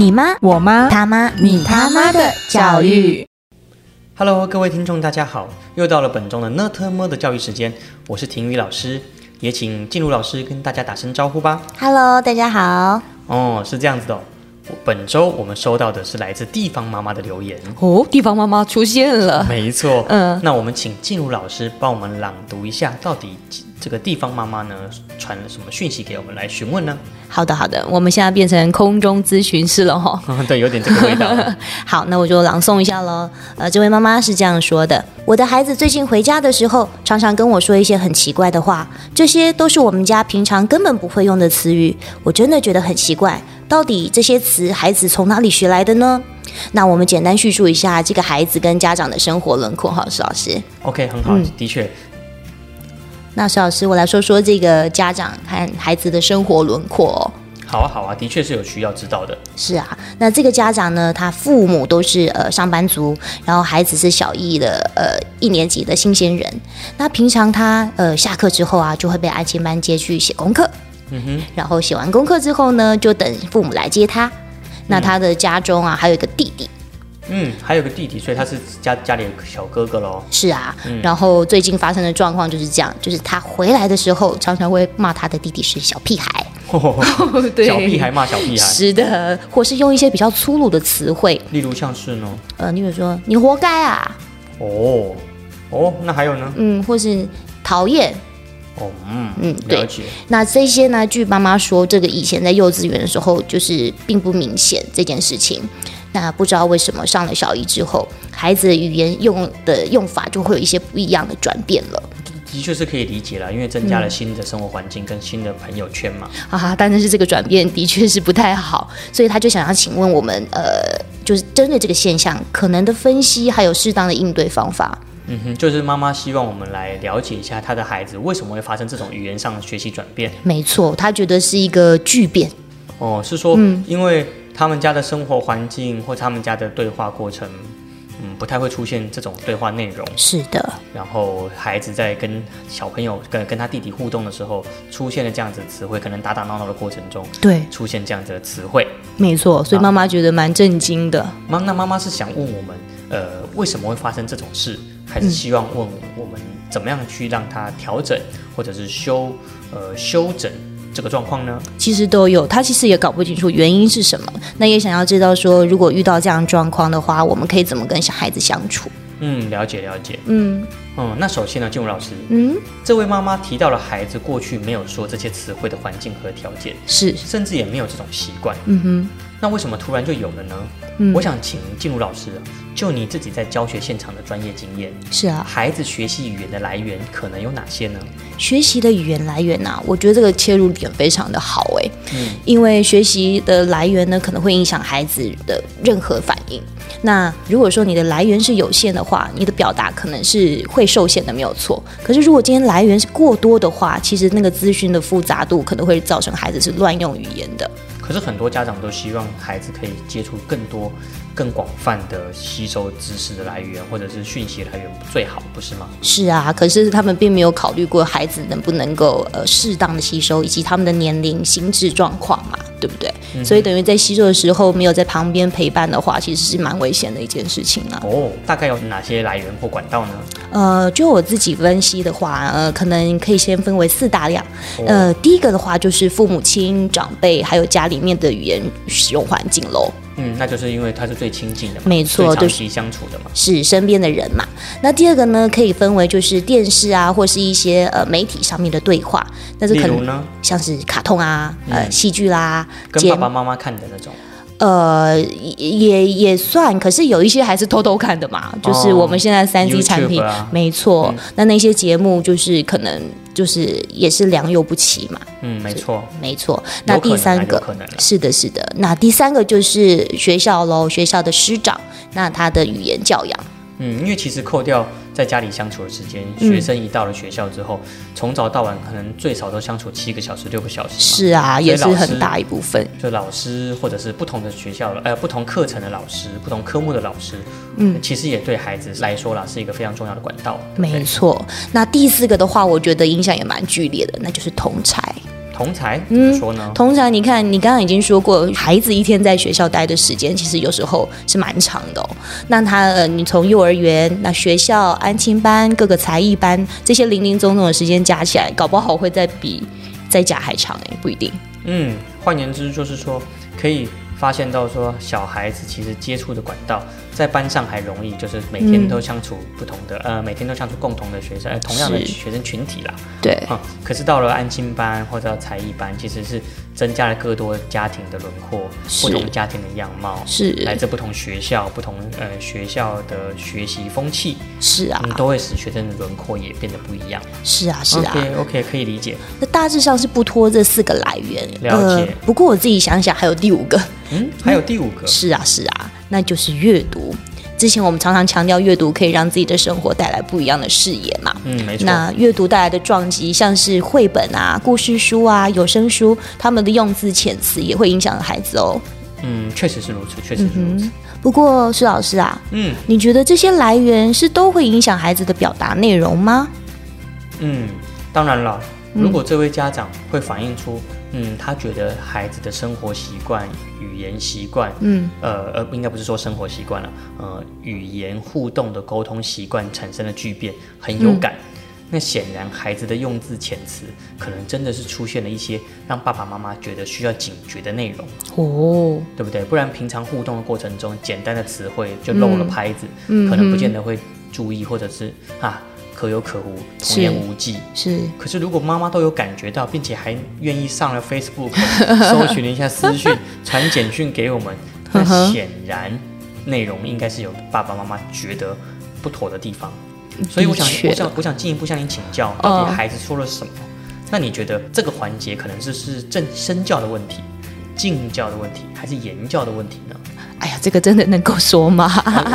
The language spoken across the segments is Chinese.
你妈、我妈、他妈、你他妈的教育。Hello，各位听众，大家好，又到了本周的呢特么的教育时间，我是婷宇老师，也请静茹老师跟大家打声招呼吧。Hello，大家好。哦，是这样子的、哦，本周我们收到的是来自地方妈妈的留言。哦，地方妈妈出现了。没错，嗯那我们请静茹老师帮我们朗读一下，到底这个地方妈妈呢传了什么讯息给我们来询问呢？好的，好的，我们现在变成空中咨询师了哈。对，有点这个味道。好，那我就朗诵一下喽。呃，这位妈妈是这样说的：我的孩子最近回家的时候，常常跟我说一些很奇怪的话，这些都是我们家平常根本不会用的词语，我真的觉得很奇怪。到底这些词孩子从哪里学来的呢？那我们简单叙述一下这个孩子跟家长的生活轮廓哈，石老师。OK，很好，嗯的确，那石老师，我来说说这个家长和孩子的生活轮廓哦。好啊，好啊，的确是有需要知道的。是啊，那这个家长呢，他父母都是呃上班族，然后孩子是小一的呃一年级的新鲜人。那平常他呃下课之后啊，就会被安亲班接去写功课，嗯哼，然后写完功课之后呢，就等父母来接他。那他的家中啊，还有一个弟弟，嗯，还有个弟弟，所以他是家家里的小哥哥喽。是啊。然后最近发生的状况就是这样，就是他回来的时候，常常会骂他的弟弟是小屁孩，对。小屁孩骂小屁孩，是的，或是用一些比较粗鲁的词汇，例如像是呢，呃，例如说你活该啊，哦哦，那还有呢？嗯，或是讨厌，哦，嗯嗯对了解。那这些呢？据妈妈说，这个以前在幼稚园的时候，就是并不明显这件事情。那不知道为什么上了小一之后，孩子的语言用的用法就会有一些不一样的转变了的确是可以理解了，因为增加了新的生活环境跟新的朋友圈嘛。啊。但是这个转变的确是不太好，所以他就想要请问我们，呃，就是针对这个现象可能的分析，还有适当的应对方法。嗯哼，就是妈妈希望我们来了解一下她的孩子为什么会发生这种语言上的学习转变。没错，她觉得是一个巨变。哦，是说，嗯因为他们家的生活环境或他们家的对话过程，嗯，不太会出现这种对话内容。是的，然后孩子在跟小朋友跟跟他弟弟互动的时候，出现了这样子的词汇，可能打打闹闹的过程中对，出现这样子的词汇。没错。所以妈妈觉得蛮震惊的。妈，那妈妈是想问我们，呃，为什么会发生这种事，还是希望问我们怎么样去让他调整，或者是修呃修整这个状况呢？其实都有，他其实也搞不清楚原因是什么，那也想要知道说，如果遇到这样状况的话，我们可以怎么跟小孩子相处？嗯，了解了解。嗯嗯，那首先呢，静茹老师，嗯，这位妈妈提到了孩子过去没有说这些词汇的环境和条件，是，甚至也没有这种习惯。嗯哼，那为什么突然就有了呢？嗯我想请静茹老师，就你自己在教学现场的专业经验，是啊，孩子学习语言的来源可能有哪些呢？学习的语言来源呐、我觉得这个切入点非常的好诶，嗯，因为学习的来源呢，可能会影响孩子的任何反应。那如果说你的来源是有限的话，你的表达可能是会受限的，没有错。可是如果今天来源是过多的话，其实那个资讯的复杂度可能会造成孩子是乱用语言的。可是很多家长都希望孩子可以接触更多、更广泛的吸收知识的来源，或者是讯息来源最好，不是吗？是啊，可是他们并没有考虑过孩子能不能够呃适当的吸收，以及他们的年龄、心智状况嘛，对不对？所以等于在吸收的时候没有在旁边陪伴的话，其实是蛮危险的一件事情啊。哦，大概有哪些来源或管道呢？呃，就我自己分析的话，呃，可能可以先分为四大量。哦呃，第一个的话就是父母亲、长辈还有家里面的语言使用环境喽。嗯，那就是因为他是最亲近的嘛，没错就是最长期相处的嘛。是身边的人嘛。那第二个呢，可以分为就是电视啊，或是一些呃媒体上面的对话，那是可能呢，像是卡通啊、呃嗯戏剧啦、跟爸爸妈妈看的那种。呃也也也算，可是有一些还是偷偷看的嘛，就是我们现在三 C 产品，没错。嗯那那些节目就是可能就是也是良莠不齐嘛，嗯，没错。没错。那第三个是的，是的。那第三个就是学校喽，学校的师长，那他的语言教养。嗯，因为其实扣掉在家里相处的时间，嗯学生一到了学校之后，从早到晚可能最少都相处七个小时、六个小时。是啊，也是很大一部分。就老师或者是不同的学校的呃不同课程的老师、不同科目的老师，嗯，其实也对孩子来说啦是一个非常重要的管道。没错。那第四个的话，我觉得影响也蛮剧烈的，那就是同才。同才怎么说呢？通常你看，你刚刚已经说过，孩子一天在学校待的时间，其实有时候是蛮长的哦。那他呃，你从幼儿园、那学校、安亲班、各个才艺班这些零零总总的时间加起来，搞不好会再比在家还长哎，不一定。嗯，换言之就是说，可以发现到说，小孩子其实接触的管道。在班上还容易，就是每天都相处不同的，呃，每天都相处共同的学生，呃，同样的学生群体啦。对。啊，可是到了安心班或者才艺班，其实是增加了更多家庭的轮廓，不同家庭的样貌，是来自不同学校、不同呃学校的学习风气，是啊，都会使学生的轮廓也变得不一样。是啊，是啊。OK OK，可以理解。那大致上是不脱这四个来源。了解。不过我自己想想，还有第五个。嗯，还有第五个。是啊，是啊。那就是阅读。之前我们常常强调阅读可以让自己的生活带来不一样的视野嘛。嗯，没错。那阅读带来的撞击，像是绘本啊、故事书啊、有声书，他们的用字遣词也会影响孩子哦。嗯，确实是如此，确实是如此。不过施老师啊，嗯，你觉得这些来源是都会影响孩子的表达内容吗？嗯，当然了。如果这位家长会反映出，嗯，他觉得孩子的生活习惯、语言习惯，嗯，呃呃，应该不是说生活习惯了，呃，语言互动的沟通习惯产生了巨变，很有感。那显然孩子的用字遣词，可能真的是出现了一些让爸爸妈妈觉得需要警觉的内容，哦，对不对？不然平常互动的过程中，简单的词汇就漏了拍子，可能不见得会注意，或者是啊。可有可无，童言无忌。是，可是如果妈妈都有感觉到，并且还愿意上了 Facebook 搜寻了一下私讯，传简讯给我们，那显然内容应该是有爸爸妈妈觉得不妥的地方。所以我想，我想，我想进一步向您请教，到底孩子说了什么？那你觉得这个环节可能是是正身教的问题、敬教的问题，还是言教的问题呢？哎呀，这个真的能够说吗？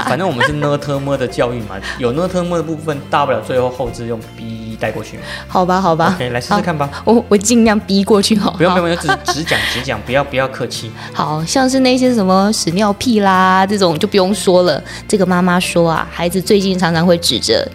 反正我们是呢特么的教育嘛，有呢特么的部分，大不了最后后置用 B 带过去嘛。好吧，好吧，OK，来试试看吧。我我尽量逼过去好。不用不用，只只讲只讲，不要不要客气。好像是那些什么屎尿屁啦这种就不用说了。这个妈妈说啊，孩子最近常常会指着。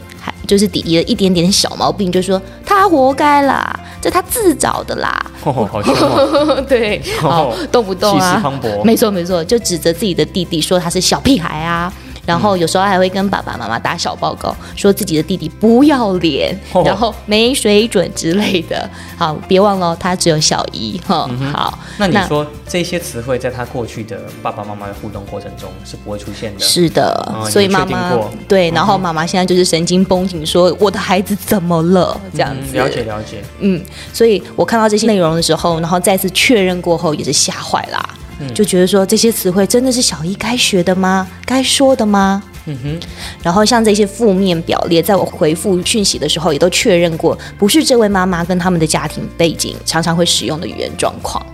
就是弟弟的一点点小毛病，就说他活该啦，这他自找的啦。好凶 对，好动不动啊，没错没错，就指责自己的弟弟，说他是小屁孩啊。然后有时候还会跟爸爸妈妈打小报告，说自己的弟弟不要脸，然后没水准之类的。好，别忘了他只有小一哈。好，那你说这些词汇在他过去的爸爸妈妈的互动过程中是不会出现的。是的，所以妈妈对，然后妈妈现在就是神经绷紧，说我的孩子怎么了？这样子。了解了解。嗯，所以我看到这些内容的时候，然后再次确认过后，也是吓坏啦。就觉得说这些词汇真的是小一该学的吗？该说的吗？嗯哼。然后像这些负面表列，在我回复讯息的时候，也都确认过，不是这位妈妈跟他们的家庭背景常常会使用的语言状况。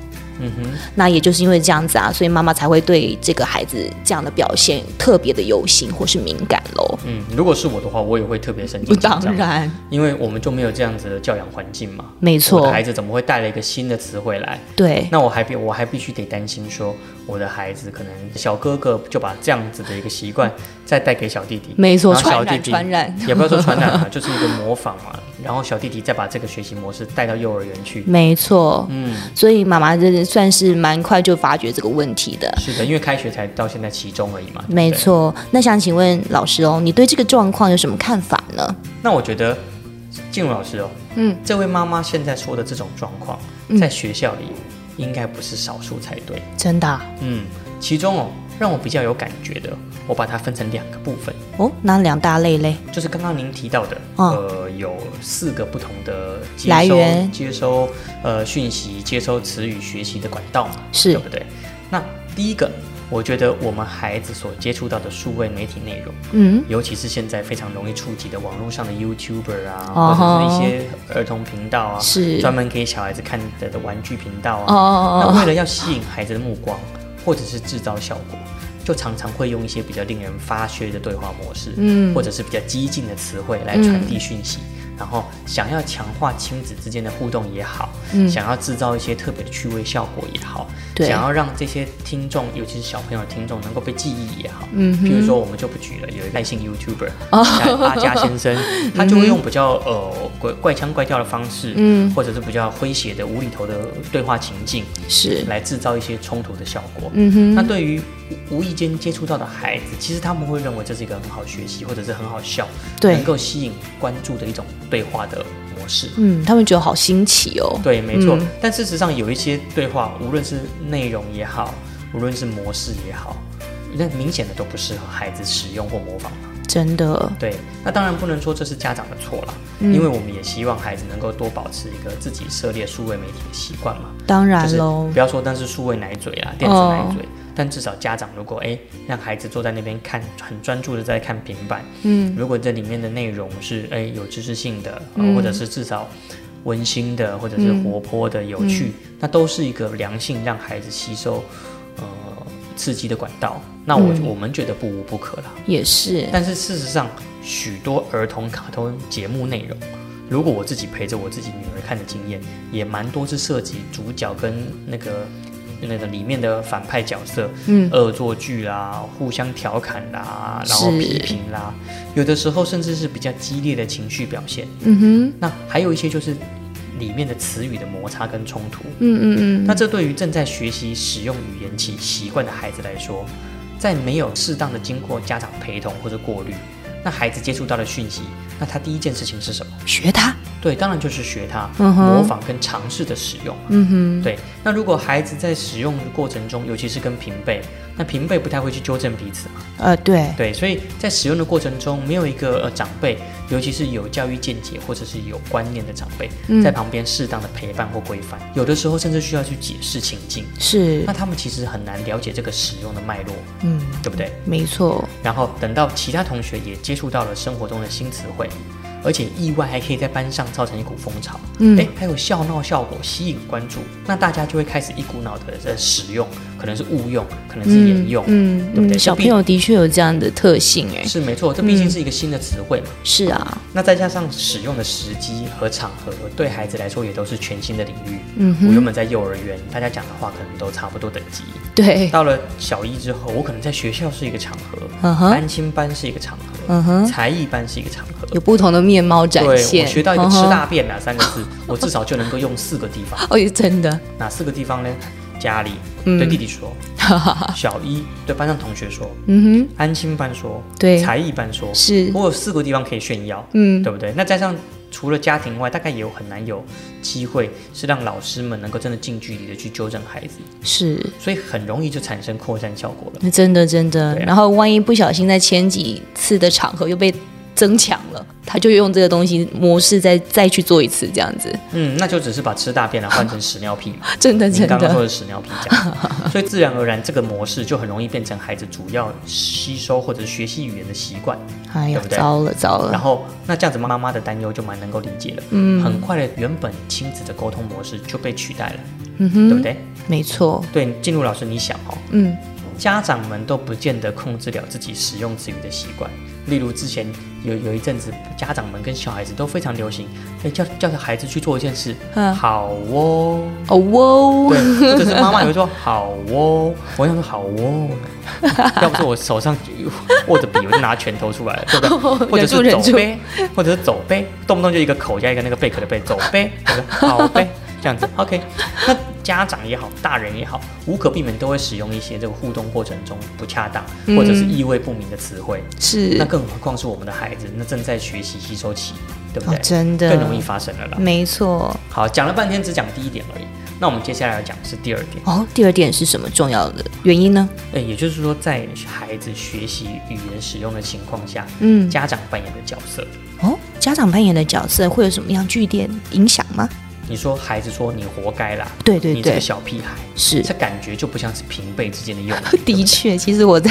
嗯哼，那也就是因为这样子啊，所以妈妈才会对这个孩子这样的表现特别的忧心或是敏感喽。嗯，如果是我的话，我也会特别生气。当然，因为我们就没有这样子的教养环境嘛。没错，孩子怎么会带了一个新的词汇来？对，那我还必我还必须得担心说，我的孩子可能小哥哥就把这样子的一个习惯再带给小弟弟。没错，传染传染，也不要说传染了，就是一个模仿嘛。然后小弟弟再把这个学习模式带到幼儿园去。没错，嗯，所以妈妈真的算是蛮。快就发觉这个问题的，是的，因为开学才到现在其中而已嘛。没错，那想请问老师哦，你对这个状况有什么看法呢？那我觉得，静茹老师哦，嗯，这位妈妈现在说的这种状况，在学校里应该不是少数才对。真的？嗯，其中哦，让我比较有感觉的，我把它分成两个部分。哦，哪两大类嘞？就是刚刚您提到的，呃，有四个不同的来源，接收呃讯息、接收词语学习的管道嘛，是。对不对？那第一个，我觉得我们孩子所接触到的数位媒体内容，嗯，尤其是现在非常容易触及的网络上的 YouTuber 啊，或者是一些儿童频道啊，是。专门给小孩子看的的玩具频道啊，哦，那为了要吸引孩子的目光，或者是制造效果。就常常会用一些比较令人发噱的对话模式，嗯，或者是比较激进的词汇来传递讯息，然后想要强化亲子之间的互动也好，嗯。想要制造一些特别的趣味效果也好，对。想要让这些听众，尤其是小朋友的听众能够被记忆也好，嗯譬如说我们就不举了，有一个爱姓 YouTuber，哦。像阿佳先生，他就会用比较呃怪怪腔怪调的方式，嗯。或者是比较诙谐的无厘头的对话情境，是，来制造一些冲突的效果。嗯哼，那对于无无意间接触到的孩子，其实他们会认为这是一个很好学习，或者是很好笑，对能够吸引关注的一种对话的模式。嗯，他们觉得好新奇哦。对，没错。嗯但事实上，有一些对话，无论是内容也好，无论是模式也好，那明显的都不适合孩子使用或模仿嘛。真的，对，那当然不能说这是家长的错了，嗯因为我们也希望孩子能够多保持一个自己涉猎数位媒体的习惯嘛。当就是然喽不。要说但是数位奶嘴啊，电子奶嘴，但至少家长如果哎让孩子坐在那边看，很专注的在看平板，嗯，如果这里面的内容是哎有知识性的，或者是至少温馨的，或者是活泼的、有趣，那都是一个良性让孩子吸收呃刺激的管道。那我、嗯。我们觉得不无不可啦。也是，但是事实上，许多儿童卡通节目内容，如果我自己陪着我自己女儿看的经验，也蛮多是涉及主角跟那个那个里面的反派角色，嗯，恶作剧啦，互相调侃啦，然后批评啦，有的时候甚至是比较激烈的情绪表现。嗯哼那还有一些就是里面的词语的摩擦跟冲突。嗯嗯嗯，那这对于正在学习使用语言起习惯的孩子来说，在没有适当的经过家长陪同或者过滤，那孩子接触到的讯息，那他第一件事情是什么？学他，对，当然就是学他，嗯模仿跟尝试的使用。嗯哼，对，那如果孩子在使用的过程中，尤其是跟平辈，那平辈不太会去纠正彼此嘛。呃，对，对，所以在使用的过程中，没有一个呃长辈，尤其是有教育见解或者是有观念的长辈，嗯在旁边适当的陪伴或规范，有的时候甚至需要去解释情境。是那，他们其实很难了解这个使用的脉络，嗯，对不对？没错，然后等到其他同学也接触到了生活中的新词汇，而且意外还可以在班上造成一股风潮，嗯。哎，还有笑闹效果吸引关注，那大家就会开始一股脑的在使用，可能是误用，可能是沿用，嗯对不对？嗯，小朋友的确有这样的特性，哎，是没错，这毕竟是一个新的词汇嘛。是啊，那再加上使用的时机和场合，对孩子来说也都是全新的领域。嗯，我原本在幼儿园，大家讲的话可能都差不多等级。对，到了小一之后，我可能在学校是一个场合，嗯哼，安亲班是一个场合，嗯哼，才艺班是一个场合。有不同的面貌展对，现，我学到一个吃大便哪三个字，我至少就能够用四个地方。哦，真的，哪四个地方呢？家里嗯对弟弟说，小一对班上同学说，嗯哼安亲班说，对才艺班说，，是，我有四个地方可以炫耀。嗯，对不对？那加上除了家庭外，大概也有很难有机会是让老师们能够真的近距离的去纠正孩子，是，所以很容易就产生扩散效果了。那真的真的，啊。然后万一不小心在前几次的场合又被增强了，他就用这个东西模式再再去做一次，这样子，嗯，那就只是把吃大便了换成屎尿屁嘛。真的真您刚刚说的，屎尿屁这样，所以自然而然这个模式就很容易变成孩子主要吸收或者是学习语言的习惯。对不，对糟了糟了，然后那这样子妈妈的担忧就蛮能够理解了。嗯很快的原本亲子的沟通模式就被取代了，嗯哼，对不对？没错，对，进入老师你想哦，嗯，家长们都不见得控制了自己使用词语的习惯。例如之前有有一阵子，家长们跟小孩子都非常流行，哎，叫叫孩子去做一件事，嗯。好哦，哦哦。对，或者是妈妈也会说好哦，我想说好哦，要不是我手上握着笔，我就拿拳头出来了，对不对？或者是走呗，或者是走呗，动不动就一个口加一个那个贝壳的贝，走呗，好呗，这样子，OK。那家长也好，大人也好，无可避免都会使用一些这个互动过程中不恰当或者是意味不明的词汇，是那更何况是我们的孩子，那正在学习吸收期，对不哦对？真的更容易发生了啦。没错。好，讲了半天，只讲第一点而已。那我们接下来要讲的是第二点。哦，第二点是什么重要的原因呢？诶，也就是说，在孩子学习语言使用的情况下，嗯，家长扮演的角色。哦，家长扮演的角色会有什么样剧烈影响吗？你说孩子说你活该啦，对对对你这个，小屁孩，是这感觉就不像是平辈之间的友谊。的确，其实我在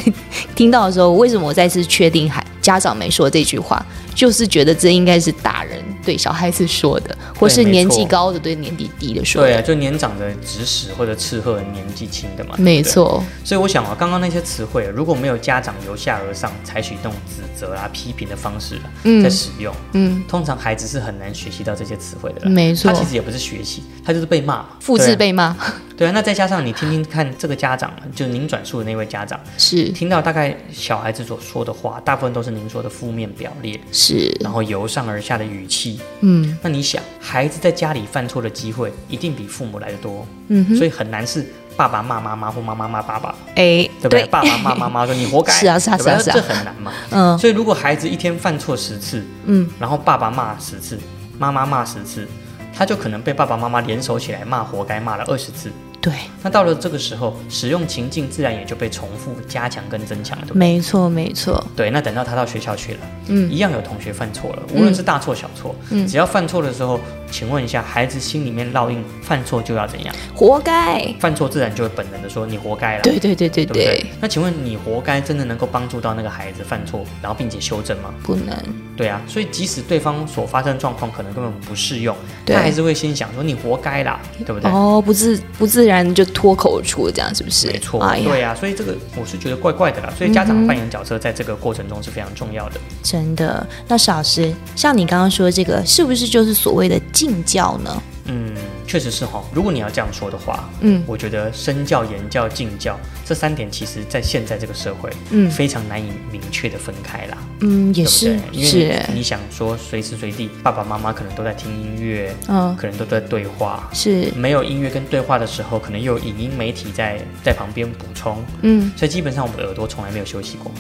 听到的时候，为什么我再次确定还家长没说这句话，就是觉得这应该是大人对小孩子说的，或是年纪高的对年纪低的说的。对啊，就年长的指使或者斥喝年纪轻的嘛。没。错，所以我想啊，刚刚那些词汇，如果没有家长由下而上采取那种指责啊、批评的方式啊，嗯在使用，嗯，通常孩子是很难学习到这些词汇的啦。没错他其实也不是学习，他就是被骂嘛，复制被骂对啊，那再加上你听听看，这个家长就是您转述的那位家长，是听到大概小孩子所说的话，大部分都是您说的负面表列，是，然后由上而下的语气。嗯那你想，孩子在家里犯错的机会一定比父母来的多，嗯，所以很难是爸爸骂妈妈或妈妈骂爸爸，哎，对不对？爸爸骂妈妈说你活该，是啊是啊是啊这很难嘛。嗯所以如果孩子一天犯错十次，嗯，然后爸爸骂十次，妈妈骂十次，他就可能被爸爸妈妈联手起来骂活该，骂了二十次。对，那到了这个时候，使用情境自然也就被重复、加强跟增强了？没错没错，对，那等到他到学校去了，嗯一样有同学犯错了，无论是大错小错，嗯只要犯错的时候，请问一下，孩子心里面烙印犯错就要怎样？活该。犯错自然就会本能的说你活该了，对对对对对对对，？那请问你活该真的能够帮助到那个孩子犯错，然后并且修正吗？不能。对啊，所以即使对方所发生的状况可能根本不适用，他还是会心想说你活该啦，对不对？哦，不自不自然就脱口而出，这样是不是？没错，哎呀，对啊，所以这个我是觉得怪怪的啦。所以家长扮演角色在这个过程中是非常重要的。真的。那史老师，像你刚刚说这个，是不是就是所谓的敬教呢？嗯，确实是哈。如果你要这样说的话，嗯我觉得身教、言教、敬教这三点，其实在现在这个社会，嗯非常难以明确的分开啦。嗯，也是对因为是你，想说随时随地爸爸妈妈可能都在听音乐，嗯，可能都在对话。是，没有音乐跟对话的时候，可能又有影音媒体在在旁边补充，嗯，所以基本上我们的耳朵从来没有休息过。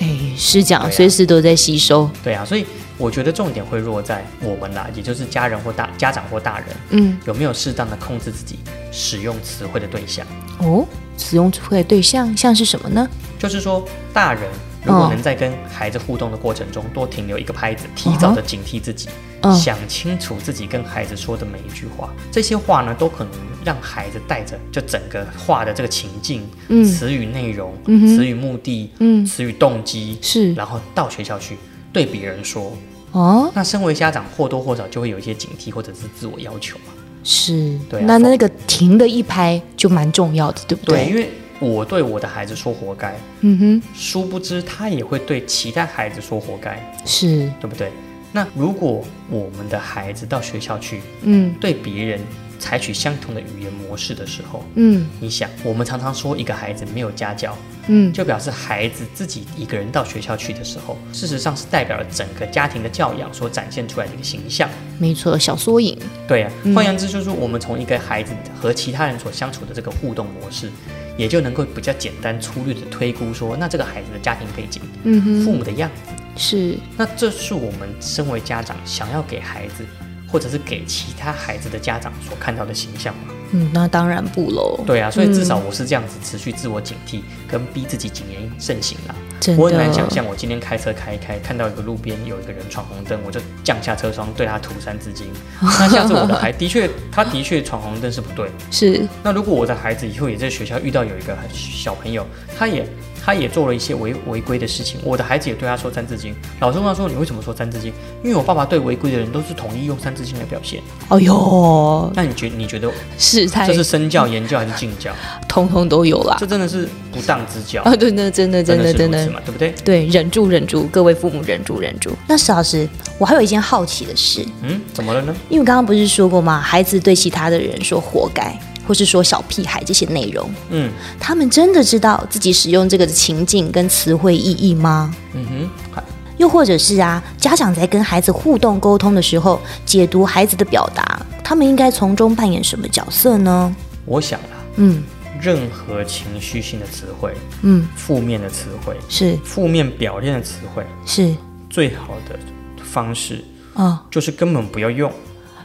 哎，是这样，对啊随时都在吸收，对啊，所以我觉得重点会落在我们啦，也就是家人或大家长或大人嗯，有没有适当的控制自己使用词汇的对象。哦，使用词汇的对象像是什么呢？就是说，大人如果哦能在跟孩子互动的过程中多停留一个拍子，提早的警惕自己，嗯。想清楚自己跟孩子说的每一句话，这些话呢，都可能让孩子带着就整个话的这个情境、嗯。词语内容、嗯词语目的、嗯，词语动机，是。然后到学校去对别人说。哦，那身为家长，或多或少就会有一些警惕或者是自我要求嘛。是，对啊那那个停的一拍就蛮重要的，对不对，对？因为我对我的孩子说活该，嗯哼，殊不知他也会对其他孩子说活该。是，对不对？那如果我们的孩子到学校去嗯对别人采取相同的语言模式的时候，嗯。你想，我们常常说一个孩子没有家教，嗯，就表示孩子自己一个人到学校去的时候，事实上是代表了整个家庭的教养所展现出来的一个形象。没错，小缩影，对啊，嗯。换言之，就是我们从一个孩子和其他人所相处的这个互动模式，也就能够比较简单粗略的推估说，那这个孩子的家庭背景、嗯哼，父母的样子。是，那这是我们身为家长想要给孩子，或者是给其他孩子的家长所看到的形象吗？嗯，那当然不喽，对啊，所以至少我是这样子持续自我警惕，跟逼自己谨言慎行啦。真我很难想象，我今天开车开一开，看到一个路边有一个人闯红灯，我就降下车窗对他吐三字经。那下次我的孩的确，他的确闯红灯是不对。是，那如果我的孩子以后也在学校遇到有一个小朋友，他也他也做了一些违违规的事情，我的孩子也对他说三字经。老师问他说：“你为什么说三字经？”因为我爸爸对违规的人都是统一用三字经来表现。哎呦，那你觉你觉得是太这是身教、言教还是敬教？通通都有啦这。真的是不当之教，啊，对，那真的真的真的对不对？对，忍住忍住，各位父母忍住忍住。那石老师，我还有一件好奇的事，嗯，怎么了呢？因为刚刚不是说过吗？孩子对其他的人说活该，或是说小屁孩这些内容，嗯他们真的知道自己使用这个的情境跟词汇意义吗？嗯哼，好又或者是啊，家长在跟孩子互动沟通的时候，解读孩子的表达，他们应该从中扮演什么角色呢？我想啊，嗯。任何情绪性的词汇、嗯，负面的词汇、是。负面表现的词汇，是。最好的方式哦，就是根本不要用。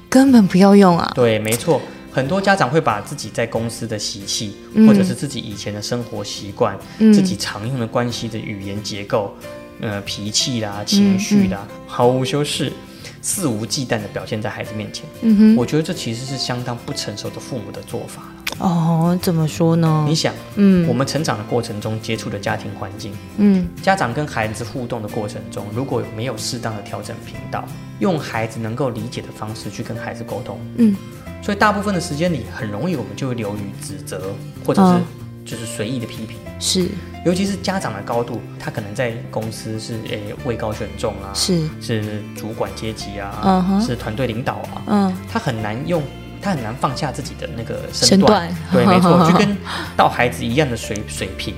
根本不要用啊！对，没错，很多家长会把自己在公司的习气，嗯。或者是自己以前的生活习惯、嗯。自己常用的关系的语言结构、呃脾气啦、情绪啦，毫无修饰、肆无忌惮的表现在孩子面前。嗯我觉得这其实是相当不成熟的父母的做法。了，哦，怎么说呢你？想，嗯我们成长的过程中接触的家庭环境，嗯家长跟孩子互动的过程中，如果没有适当的调整频道，用孩子能够理解的方式去跟孩子沟通，嗯，所以大部分的时间里，很容易我们就会流于指责，或者是嗯就是随意的批评。是。尤其是家长的高度，他可能在公司是诶位高权重啊，是，是主管阶级啊，是团队领导啊，嗯，他很难用，他很难放下自己的那个身身，段。对，没错，就跟到孩子一样的水水平。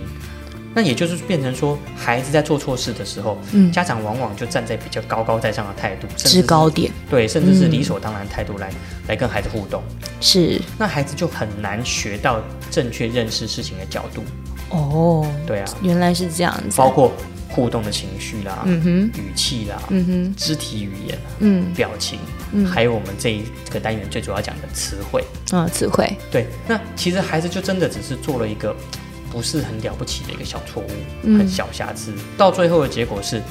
那也就是变成说，孩子在做错事的时候，嗯家长往往就站在比较高高在上的态度，制高点对，甚至是嗯理所当然的态度来、来跟孩子互动，是那孩子就很难学到正确认识事情的角度。哦，对啊，原来是这样子，包括互动的情绪啦、嗯哼语气啦、嗯哼肢体语言、嗯表情，嗯还有我们这一这个单元最主要讲的词汇。啊，词汇对，那其实孩子就真的只是做了一个不是很了不起的一个小错误，嗯很小瑕疵，到最后的结果是。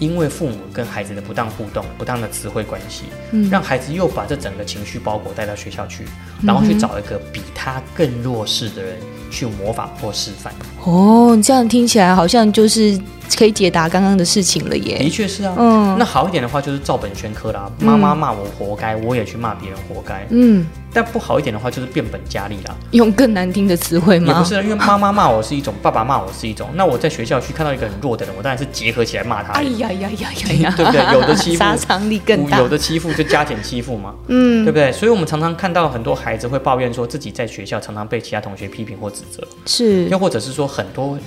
因为父母跟孩子的不当互动、不当的词汇关系，嗯让孩子又把这整个情绪包裹带到学校去，然后去找一个比他更弱势的人去模仿或示范。哦，这样听起来好像就是可以解答刚刚的事情了耶的。确是啊，嗯那好一点的话就是照本宣科啦，妈妈骂我活该，我也去骂别人活该。嗯，但不好一点的话就是变本加厉啦，用更难听的词汇吗？也不是，因为妈妈骂我是一种，爸爸骂我是一种，那我在学校去看到一个很弱的人，我当然是结合起来骂他哎。呀呀呀呀呀！对不对有的欺负杀伤力更大。有的欺负就加减欺负嘛，嗯对，不对？所以我们常常看到很多孩子会抱怨说自己在学校常常被其他同学批评或指责，是又或者是说很多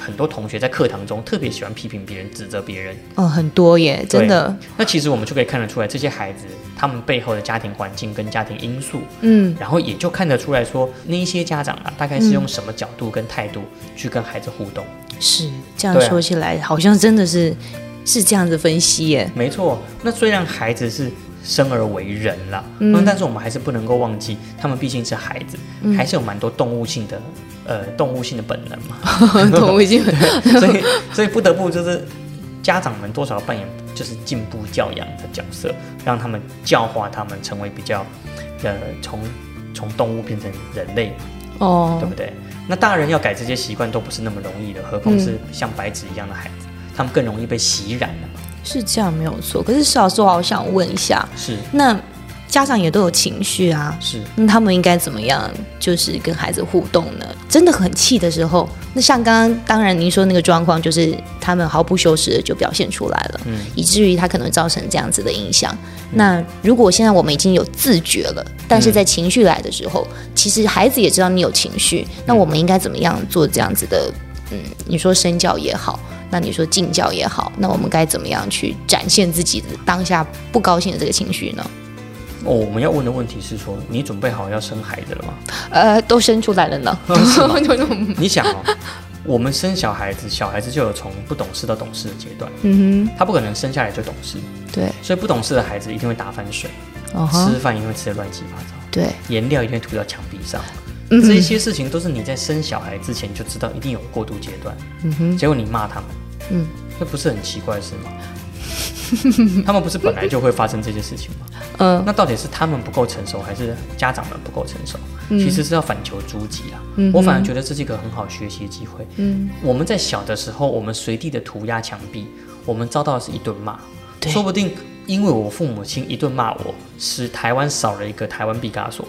很多同学在课堂中特别喜欢批评别人、指责别人。哦，很多耶，真的。那其实我们就可以看得出来，这些孩子他们背后的家庭环境跟家庭因素，嗯然后也就看得出来说，那一些家长啊，大概是用什么角度跟态度去跟孩子互动。是这样说起来，好像真的是是这样子分析耶。没错，那虽然孩子是生而为人了，嗯。嗯，但是我们还是不能够忘记，他们毕竟是孩子，嗯。还是有蛮多动物性的，呃，动物性的本能嘛，动物性 所以所以不得不就是家长们多少扮演就是进步教养的角色，让他们教化他们成为比较，呃，从从动物变成人类，哦。对不对？那大人要改这些习惯都不是那么容易的，何况是像白纸一样的孩子，他们更容易被洗染了。是这样没有错。可是石老师，我好想问一下，是那家长也都有情绪啊，是，那他们应该怎么样，就是跟孩子互动呢？真的很气的时候，那像刚刚当然您说那个状况，就是他们毫不修饰的就表现出来了，嗯以至于他可能造成这样子的影响。那如果现在我们已经有自觉了，但是在情绪来的时候，其实孩子也知道你有情绪，那我们应该怎么样做这样子的？嗯，你说身教也好，那你说敬教也好，那我们该怎么样去展现自己的当下不高兴的这个情绪呢？哦，我们要问的问题是说，你准备好要生孩子了吗？呃，都生出来了呢。你想哦，我们生小孩子，小孩子就有从不懂事到懂事的阶段，嗯哼他不可能生下来就懂事，对，所以不懂事的孩子一定会打翻水，吃饭一定会吃的乱七八糟，对，颜料一定会涂到墙壁上。嗯这一些事情都是你在生小孩之前就知道一定有过渡阶段，嗯哼，结果你骂他们，嗯，那不是很奇怪的事吗？他们不是本来就会发生这些事情吗？嗯那到底是他们不够成熟，还是家长们不够成熟？嗯其实是要反求诸己啊。嗯我反而觉得这是一个很好学习的机会。嗯，我们在小的时候，我们随地的涂鸦墙壁，我们遭到的是一顿骂，说不定因为我父母亲一顿骂我，使台湾少了一个台湾毕加索。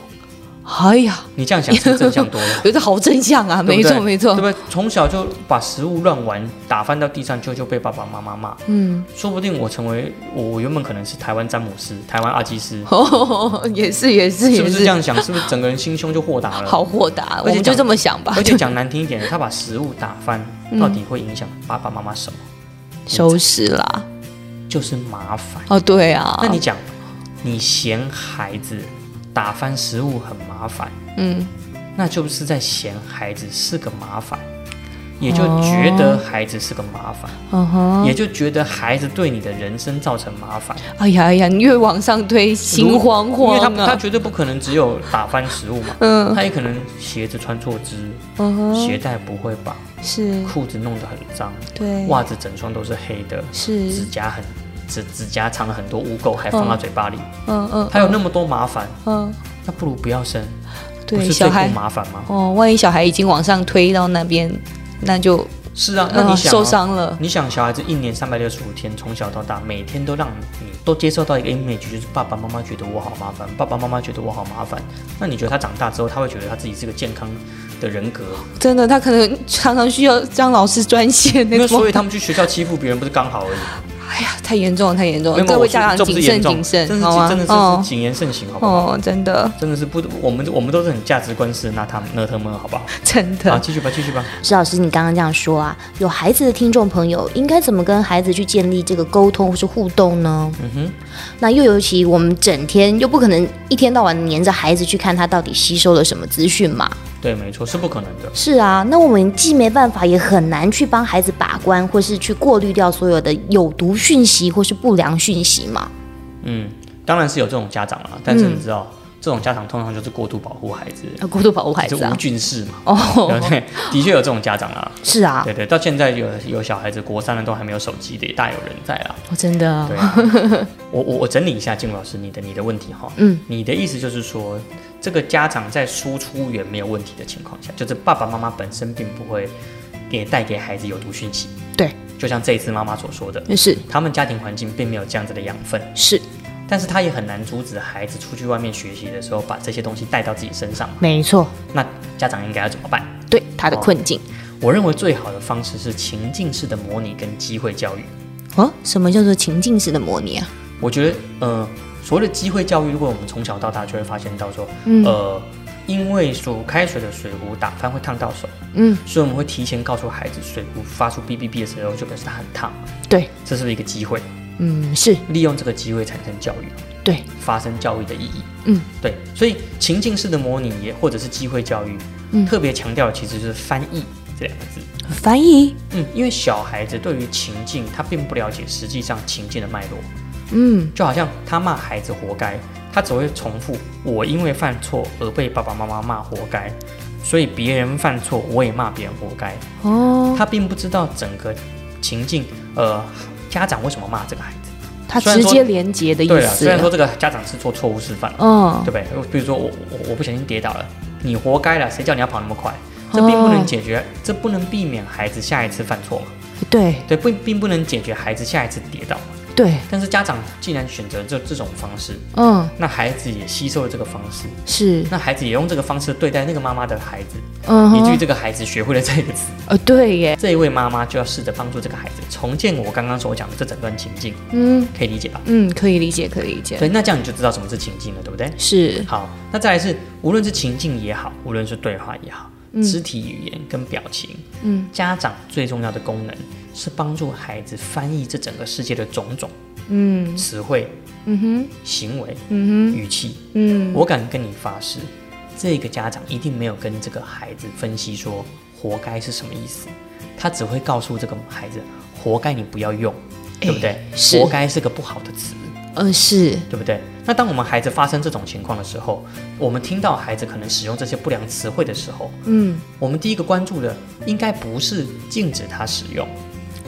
哎呀，你这样想是不是正向多了？有的好真相啊，没错没错对，不对？从小就把食物乱玩，打翻到地上就就被爸爸妈妈骂，嗯，说不定我成为我我原本可能是台湾詹姆斯、台湾阿基斯，哦，也是也是是也不是这样想？是不是整个人心胸就豁达了？好豁达，我们就这么想吧而，且讲难听一点的，他把食物打翻，嗯到底会影响爸爸妈妈什么？收拾啦。就是麻烦。哦，对啊，那你讲，你嫌孩子打翻食物很麻烦，嗯，那就是在嫌孩子是个麻烦，也就觉得孩子是个麻烦，嗯哼，也就觉得孩子对你的人生造成麻烦。哎呀哎呀，你越往上推，心慌慌因为他他绝对不可能只有打翻食物嘛，嗯。他也可能鞋子穿错只，鞋带不会绑，是，裤子弄得很脏，对，袜子整双都是黑的，是。指，甲很指指甲藏了很多污垢，还放到嘴巴里，嗯嗯他有那么多麻烦，嗯，那不如不要生。不是最对小孩不麻烦吗？哦，万一小孩已经往上推到那边，那就是啊，那你嗯想、受伤了。你想小孩子一年三百六十五天，从小到大，每天都让你都接受到一个 image，就是爸爸妈妈觉得我好麻烦，爸爸妈妈觉得我好麻烦。那你觉得他长大之后，他会觉得他自己是个健康的人格？真的，他可能常常需要张老师专线那那所。以他们去学校欺负别人，不是刚好而已？哎呀，太严重了，太严重了！各位家长谨这不是严重慎谨慎，真是？真的是谨言慎行，好不好？哦，真的真的是不，我们我们都是很价值观式，那他们那他们好不好？真的，好继续吧，继续吧。石老师，你刚刚这样说啊，有孩子的听众朋友应该怎么跟孩子去建立这个沟通或是互动呢？嗯哼，那又尤其我们整天又不可能一天到晚黏着孩子去看他到底吸收了什么资讯嘛。对，没错，是不可能的。是啊，那我们既没办法，也很难去帮孩子把关，或是去过滤掉所有的有毒讯息或是不良讯息嘛。嗯，当然是有这种家长了，但是你知道，这种家长通常就是过度保护孩子，要过度保护孩子无。菌室嘛。哦，对对？的确有这种家长啊。是啊，对对，到现在有有小孩子国三了都还没有手机的，也大有人在啊。我真的对啊，我我我整理一下静茹老师你的你的问题哈。嗯，你的意思就是说，这个家长在输出源没有问题的情况下，就是爸爸妈妈本身并不会给带给孩子有毒讯息。对，就像这一次妈妈所说的，是他们家庭环境并没有这样子的养分，是，但是他也很难阻止孩子出去外面学习的时候把这些东西带到自己身上。没错，那家长应该要怎么办？对他的困境。我认为最好的方式是情境式的模拟跟机会教育。哦，什么叫做情境式的模拟啊？我觉得，呃，所谓的机会教育，如果我们从小到大就会发现到说，嗯呃，因为煮开水的水壶打翻会烫到手，嗯，所以我们会提前告诉孩子，水壶发出哔哔哔的时候，就表示它很烫，对，这是一个机会？嗯，是。利用这个机会产生教育，对，发生教育的意义。嗯，对，所以情境式的模拟也或者是机会教育，嗯。特别强调其实就是翻译这两个字。翻译，嗯，因为小孩子对于情境他并不了解实际上情境的脉络，嗯，就好像他骂孩子活该，他只会重复我因为犯错而被爸爸妈妈骂活该，所以别人犯错我也骂别人活该。哦，他并不知道整个情境，呃，家长为什么骂这个孩子？他直接连接的意思对了，虽然说这个家长是做错误示范，嗯对，不对？比如说我我我不小心跌倒了，你活该了，谁叫你要跑那么快？这并不能解决，这不能避免孩子下一次犯错嘛？对对，不并不能解决孩子下一次跌倒嘛。对，但是家长既然选择这这种方式，嗯，那孩子也吸收了这个方式，是，那孩子也用这个方式对待那个妈妈的孩子，嗯，以至于这个孩子学会了这个词。呃，对耶，这一位妈妈就要试着帮助这个孩子重建我刚刚所讲的这整段情境，嗯。可以理解吧？嗯，可以理解，可以理解。对，那这样你就知道什么是情境了，对不对？是，好，那再来是，无论是情境也好，无论是对话也好，肢体语言跟表情，嗯，家长最重要的功能是帮助孩子翻译这整个世界的种种嗯词汇、嗯哼，行为、嗯哼语气。嗯，我敢跟你发誓，这个家长一定没有跟这个孩子分析说“活该”是什么意思，他只会告诉这个孩子“活该”你不要用，对不对？是活该是个不好的词。嗯，是，对不对？那当我们孩子发生这种情况的时候，我们听到孩子可能使用这些不良词汇的时候，嗯我们第一个关注的应该不是禁止他使用，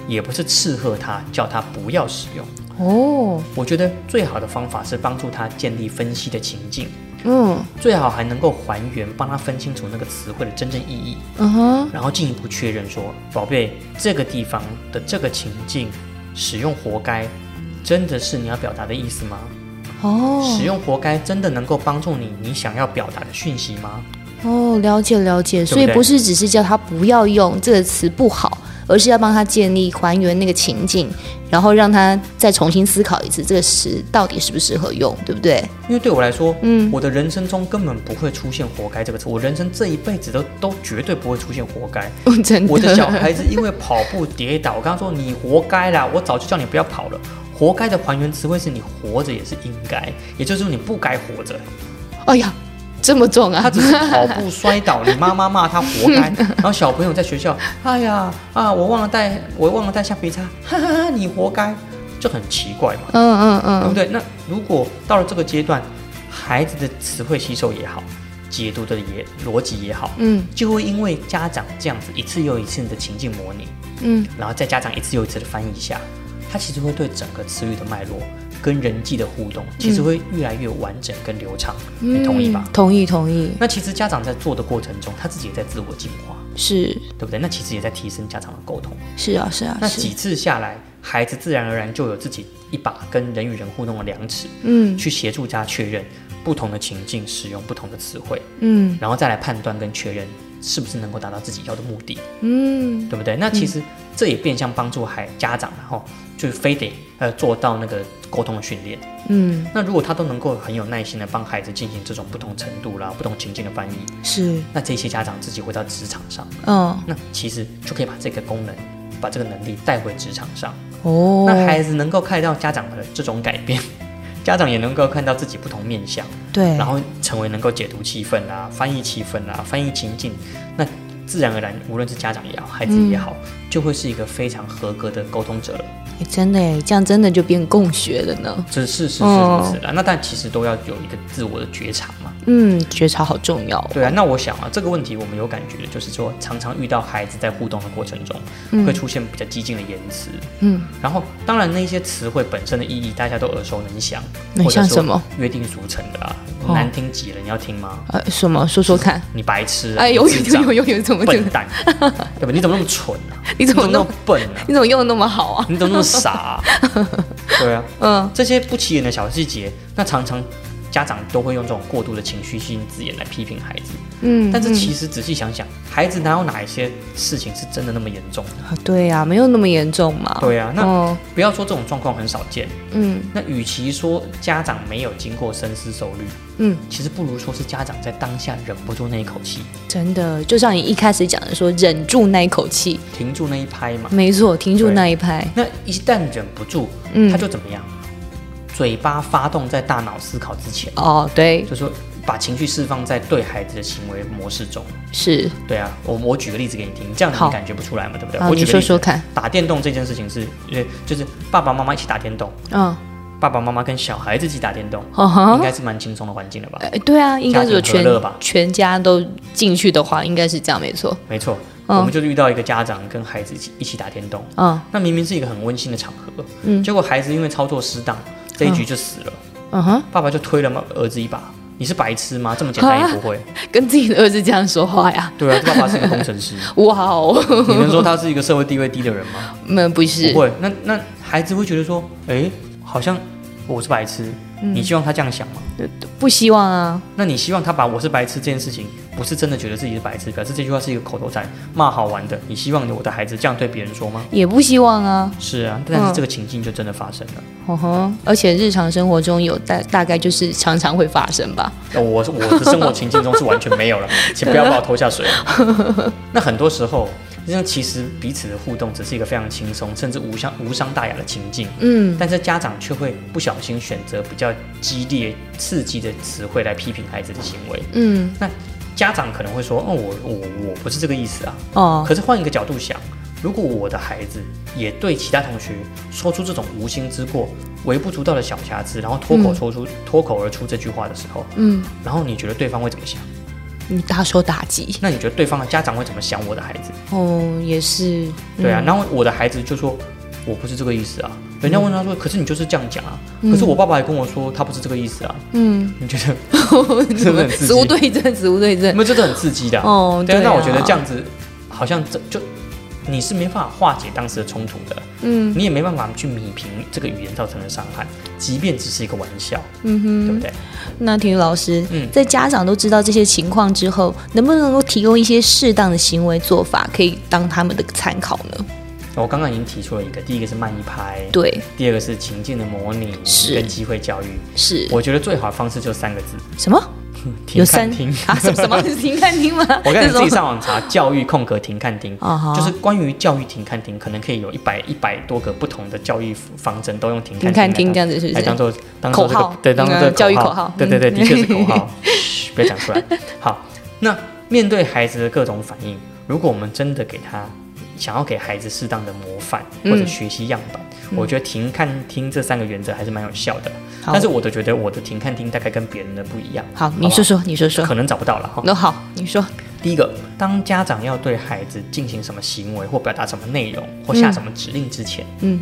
也不是斥喝他，叫他不要使用。哦，我觉得最好的方法是帮助他建立分析的情境，嗯最好还能够还原，帮他分清楚那个词汇的真正意义，嗯哼，然后进一步确认说，宝贝，这个地方的这个情境使用“活该”，真的是你要表达的意思吗？哦，使用“活该”真的能够帮助你你想要表达的讯息吗？哦，了解了解，所以不是只是叫他不要用这个词不好，而是要帮他建立还原那个情境，然后让他再重新思考一次这个词到底适不适合用，对不对？因为对我来说，嗯我的人生中根本不会出现“活该”这个词，我人生这一辈子都都绝对不会出现“活该”。真的，我的小孩子因为跑步跌倒，我刚刚说：“你活该啦！”我早就叫你不要跑了。活该的还原词汇是你活着也是应该，也就是说你不该活着。哎呀，这么重啊他！只是跑步摔倒，你妈妈骂他活该，然后小朋友在学校，哎呀啊，我忘了带，我忘了带橡皮擦，哈哈哈，你活该，就很奇怪嘛。嗯嗯嗯，对不对？那如果到了这个阶段，孩子的词汇吸收也好，解读的也逻辑也好，嗯就会因为家长这样子一次又一次的情境模拟，嗯然后再家长一次又一次的翻译一下，他其实会对整个词语的脉络跟人际的互动，其实会越来越完整跟流畅。你同意吧？嗯同意，同意，那其实家长在做的过程中，他自己也在自我进化，是对不对？那其实也在提升家长的沟通。是啊，是啊，那几，次下来，孩子自然而然就有自己一把跟人与人互动的量尺，嗯去协助他确认不同的情境使用不同的词汇，嗯然后再来判断跟确认是不是能够达到自己要的目的，嗯，对不对？那其实这也变相帮助孩家长，然后就是非得呃做到那个沟通的训练。嗯，那如果他都能够很有耐心的帮孩子进行这种不同程度啦、不同情境的翻译，是，那这些家长自己回到职场上，嗯，那其实就可以把这个功能、把这个能力带回职场上。哦，那孩子能够看到家长的这种改变，家长也能够看到自己不同面相，对，然后成为能够解读气氛啦、翻译气氛啦、翻译情境，那自然而然，无论是家长也好，孩子也好，就会是一个非常合格的沟通者了。哎真的哎，这样真的就变共学了呢。这是是是哦如此啦。那但其实都要有一个自我的觉察嘛。嗯，觉察好重要。对啊，那我想啊，这个问题我们有感觉的，就是说常常遇到孩子在互动的过程中，会出现比较激进的言辞。嗯，然后当然那些词汇本身的意义大家都耳熟能详，那或者说像什么？约定俗成的啊，哦难听极了，你要听吗？呃，什么？说说看。你白痴啊！哎，有有有有有，怎么？笨蛋，对吧？你怎么那么蠢啊？你怎么那么那么笨啊？你怎么用的那么好啊？你怎么那么傻啊？对啊，嗯，这些不起眼的小细节，那常常家长都会用这种过度的情绪性字眼来批评孩子。嗯，但是嗯其实仔细想想，孩子哪有哪一些事情是真的那么严重对呀、没有那么严重嘛。对啊，那哦，不要说这种状况很少见，嗯那与其说家长没有经过深思熟虑，嗯，其实不如说是家长在当下忍不住那一口气，真的，就像你一开始讲的说，忍住那一口气，停住那一拍嘛。没错，停住那一拍。那一旦忍不住，嗯他就怎么样？嘴巴发动在大脑思考之前，哦，对，就说把情绪释放在对孩子的行为模式中。是。对啊，我我举个例子给你听，这样好你感觉不出来嘛，对不对？我举个例子说说看。打电动这件事情是，呃，就是爸爸妈妈一起打电动，嗯，爸爸妈妈跟小孩子一起打电动，应。该是蛮轻松的环境了吧？哎，对啊，应该是全全家都进去的话，应该是这样，没错。没错，嗯我们就是遇到一个家长跟孩子一起一起打电动，嗯那明明是一个很温馨的场合，嗯结果孩子因为操作失当，这一局就死了，嗯哼，爸爸就推了嘛儿子一把。你是白痴吗？这么简单也不会？跟自己的儿子这样说话呀？对啊，爸爸是个工程师，哇哦，你能说他是一个社会地位低的人吗？那 不是不会。那那孩子会觉得说，哎，好像我是白痴，嗯你希望他这样想吗？不希望啊。那你希望他把我是白痴这件事情，不是真的觉得自己是白痴，表示这句话是一个口头禅，骂好玩的。你希望我的孩子这样对别人说吗？也不希望啊，是啊，但是这个情境就真的发生了。哦吼，而且日常生活中有大大概就是常常会发生吧。那我我的生活情境中是完全没有了，请不要把我拖下水。那很多时候，那其实彼此的互动只是一个非常轻松，甚至无伤无伤大雅的情境，嗯，但是家长却会不小心选择比较激烈、刺激的词汇来批评孩子的行为。嗯，那家长可能会说：“哦，我我我不是这个意思啊。”哦，可是换一个角度想，如果我的孩子也对其他同学说出这种无心之过、微不足道的小瑕疵，然后脱口说出、脱口而出这句话的时候，嗯，然后你觉得对方会怎么想？你大受打击。那你觉得对方的家长会怎么想我的孩子？哦，也是。对啊，嗯然后我的孩子就说我不是这个意思啊。人家问他说：“可是你就是这样讲啊。可是我爸爸也跟我说他不是这个意思啊。嗯，你觉得 是不是很刺激？植物？对症，植物对症。那这是很刺激的啊、哦，对那我觉得这样子好像这就你是没办法化解当时的冲突的。嗯你也没办法去弭平这个语言造成的伤害，即便只是一个玩笑，嗯哼，对不对？那体育老师，嗯在家长都知道这些情况之后，能不能够提供一些适当的行为做法，可以当他们的参考呢？我刚刚已经提出了一个，第一个是慢一拍，对，第二个是情境的模拟是跟机会教育。是我觉得最好的方式就三个字：什么？停有三看听。啊？什么 什么？停看听吗？我看你自己上网查教育空格停看听，啊哈就是关于教育停看听，可能可以有一百一百多个不同的教育方针都用停停看听看这样子是？来当做当做这个对，当做教育口口号对对对，嗯的确是口号，嘘，不要讲出来。好，那面对孩子的各种反应，如果我们真的给他想要给孩子适当的模范或者嗯学习样板，我觉得停看听这三个原则还是蛮有效的。好但是我都觉得我的停看听大概跟别人的不一样。好，你说说，你说说。可能找不到了哈。那好，你说。第一个，当家长要对孩子进行什么行为或表达什么内容或下什么指令之前，嗯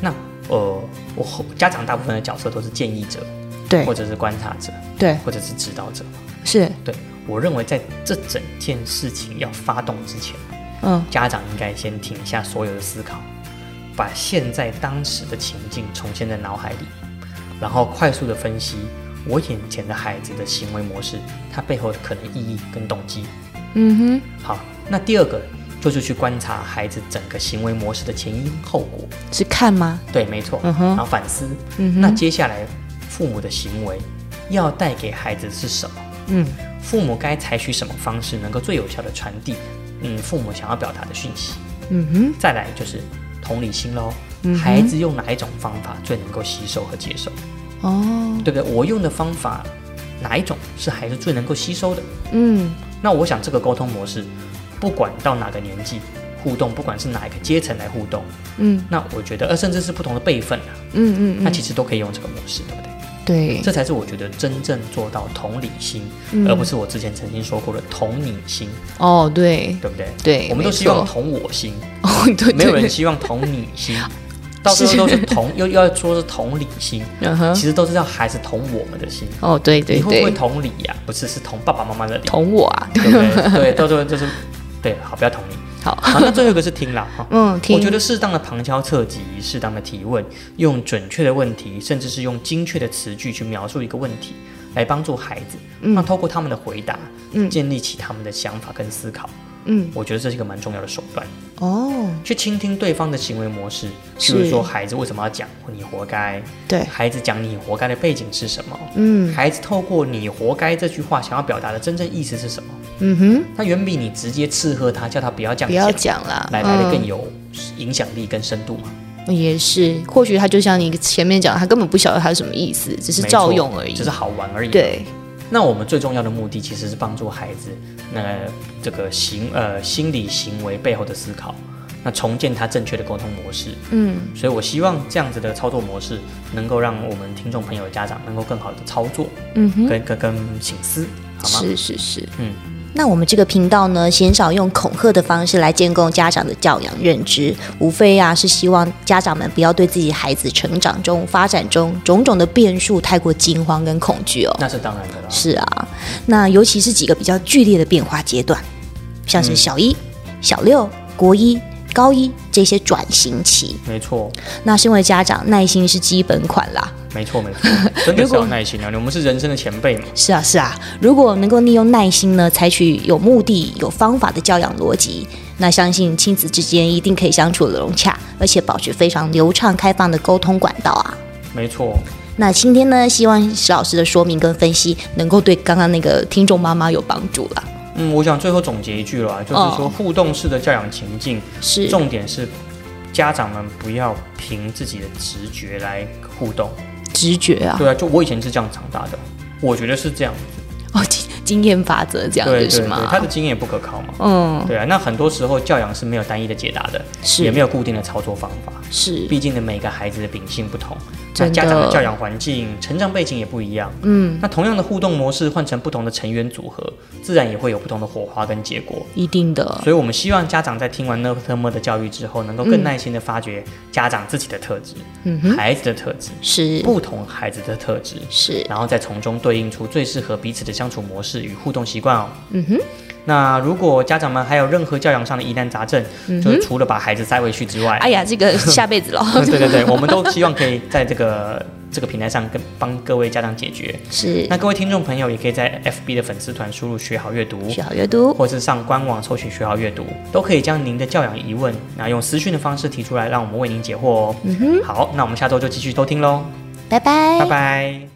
那呃，我后家长大部分的角色都是建议者，对或者是观察者，对，或者是指导者。是，对我认为，在这整件事情要发动之前，嗯家长应该先停下所有的思考，把现在当时的情境重现在脑海里，然后快速的分析我眼前的孩子的行为模式，它背后的可能意义跟动机。嗯哼，好，那第二个就是去观察孩子整个行为模式的前因后果。是看吗？对，没错。嗯哼然后反思，嗯哼那接下来父母的行为要带给孩子是什么？嗯父母该采取什么方式能够最有效的传递，嗯，父母想要表达的讯息？嗯哼，再来就是同理心喽，嗯孩子用哪一种方法最能够吸收和接受，哦，对不对？我用的方法哪一种是孩子最能够吸收的？嗯那我想这个沟通模式，不管到哪个年纪互动，不管是哪一个阶层来互动，嗯那我觉得，呃，甚至是不同的辈分啊，嗯嗯嗯，那其实都可以用这个模式，对不对？对，这才是我觉得真正做到同理心，嗯而不是我之前曾经说过的同你心，哦，对对不对？对，我们都希望同我心，哦，对，没有人，希望同你心，到最后都是同，又又要说是同理心，其实都是让孩子同我们的心。哦，对对你会不会，同理呀、不是，是同爸爸妈妈的理，同我啊，对不对？对，到最后就是，对，好，不要同理。好，好，那最后一个是听啦，哈。嗯，听，我觉得适当的旁敲侧击，适当的提问，用准确的问题，甚至是用精确的词句去描述一个问题，来帮助孩子。那透过他们的回答，嗯建立起他们的想法跟思考。嗯，我觉得这是一个蛮重要的手段，哦，去倾听对方的行为模式，比是如说孩子为什么要讲“你活该”，对，孩子讲“你活该”的背景是什么，嗯。孩子透过“你活该”这句话想要表达的真正意思是什么，嗯哼，那远比你直接斥喝他，叫他不要这样不要讲，讲啦，来来的更嗯有影响力跟深度嘛。也是，或许他就像你前面讲，他根本不晓得他是什么意思，只是照用而已，只是好玩而已。，对，那我们最重要的目的其实是帮助孩子，那这个行呃心理行为背后的思考，那重建他正确的沟通模式。嗯所以我希望这样子的操作模式，能够让我们听众朋友、家长能够更好的操作，嗯哼，跟跟跟醒思，好吗？是是是，嗯。那我们这个频道呢，鲜少用恐吓的方式来建构家长的教养认知，无非啊是希望家长们不要对自己孩子成长中、发展中种种的变数太过惊慌跟恐惧哦。那是当然的啦。是啊，那尤其是几个比较剧烈的变化阶段，像是小一、小六、国一、高一这些转型期。没错，那身为家长，耐心是基本款啦。没错，没错，真的是要耐心啊！我们是人生的前辈嘛。是啊，是啊，如果能够利用耐心呢，采取有目的、有方法的教养逻辑，那相信亲子之间一定可以相处的融洽，而且保持非常流畅、开放的沟通管道啊。没错，那今天呢，希望石老师的说明跟分析能够对刚刚那个听众妈妈有帮助啦。嗯，我想最后总结一句了啊，就是说哦互动式的教养情境，是，重点是家长们不要凭自己的直觉来互动。直觉啊，对啊，就我以前是这样长大的，我觉得是这样。哦，经经验法则这样对子是吗？他的经验也不可靠嘛。嗯，对啊，那很多时候教养是没有单一的解答的，是也没有固定的操作方法。是，毕竟呢，每个孩子的秉性不同，那家长的教养环境、成长背景也不一样。嗯，那同样的互动模式换成不同的成员组合，自然也会有不同的火花跟结果。一定的，所以，我们希望家长在听完那特么的教育之后，能够更耐心的发掘家长自己的特质、嗯，孩子的特质、是。不同孩子的特质，是，然后再从中对应出最适合彼此的相处模式与互动习惯哦。嗯哼，那如果家长们还有任何教养上的疑难杂症，就是除了把孩子塞回去之外，嗯哎呀，这个下辈子了，对对对，我们都希望可以在这个这个平台上跟帮各位家长解决。是。那各位听众朋友也可以在 FB 的粉丝团输入“学好阅读”，学好阅读，或是上官网搜寻“学好阅读”，都可以将您的教养疑问，那用私讯的方式提出来，让我们为您解惑哦。嗯哼，好，那我们下周就继续收听喽，拜拜，拜拜。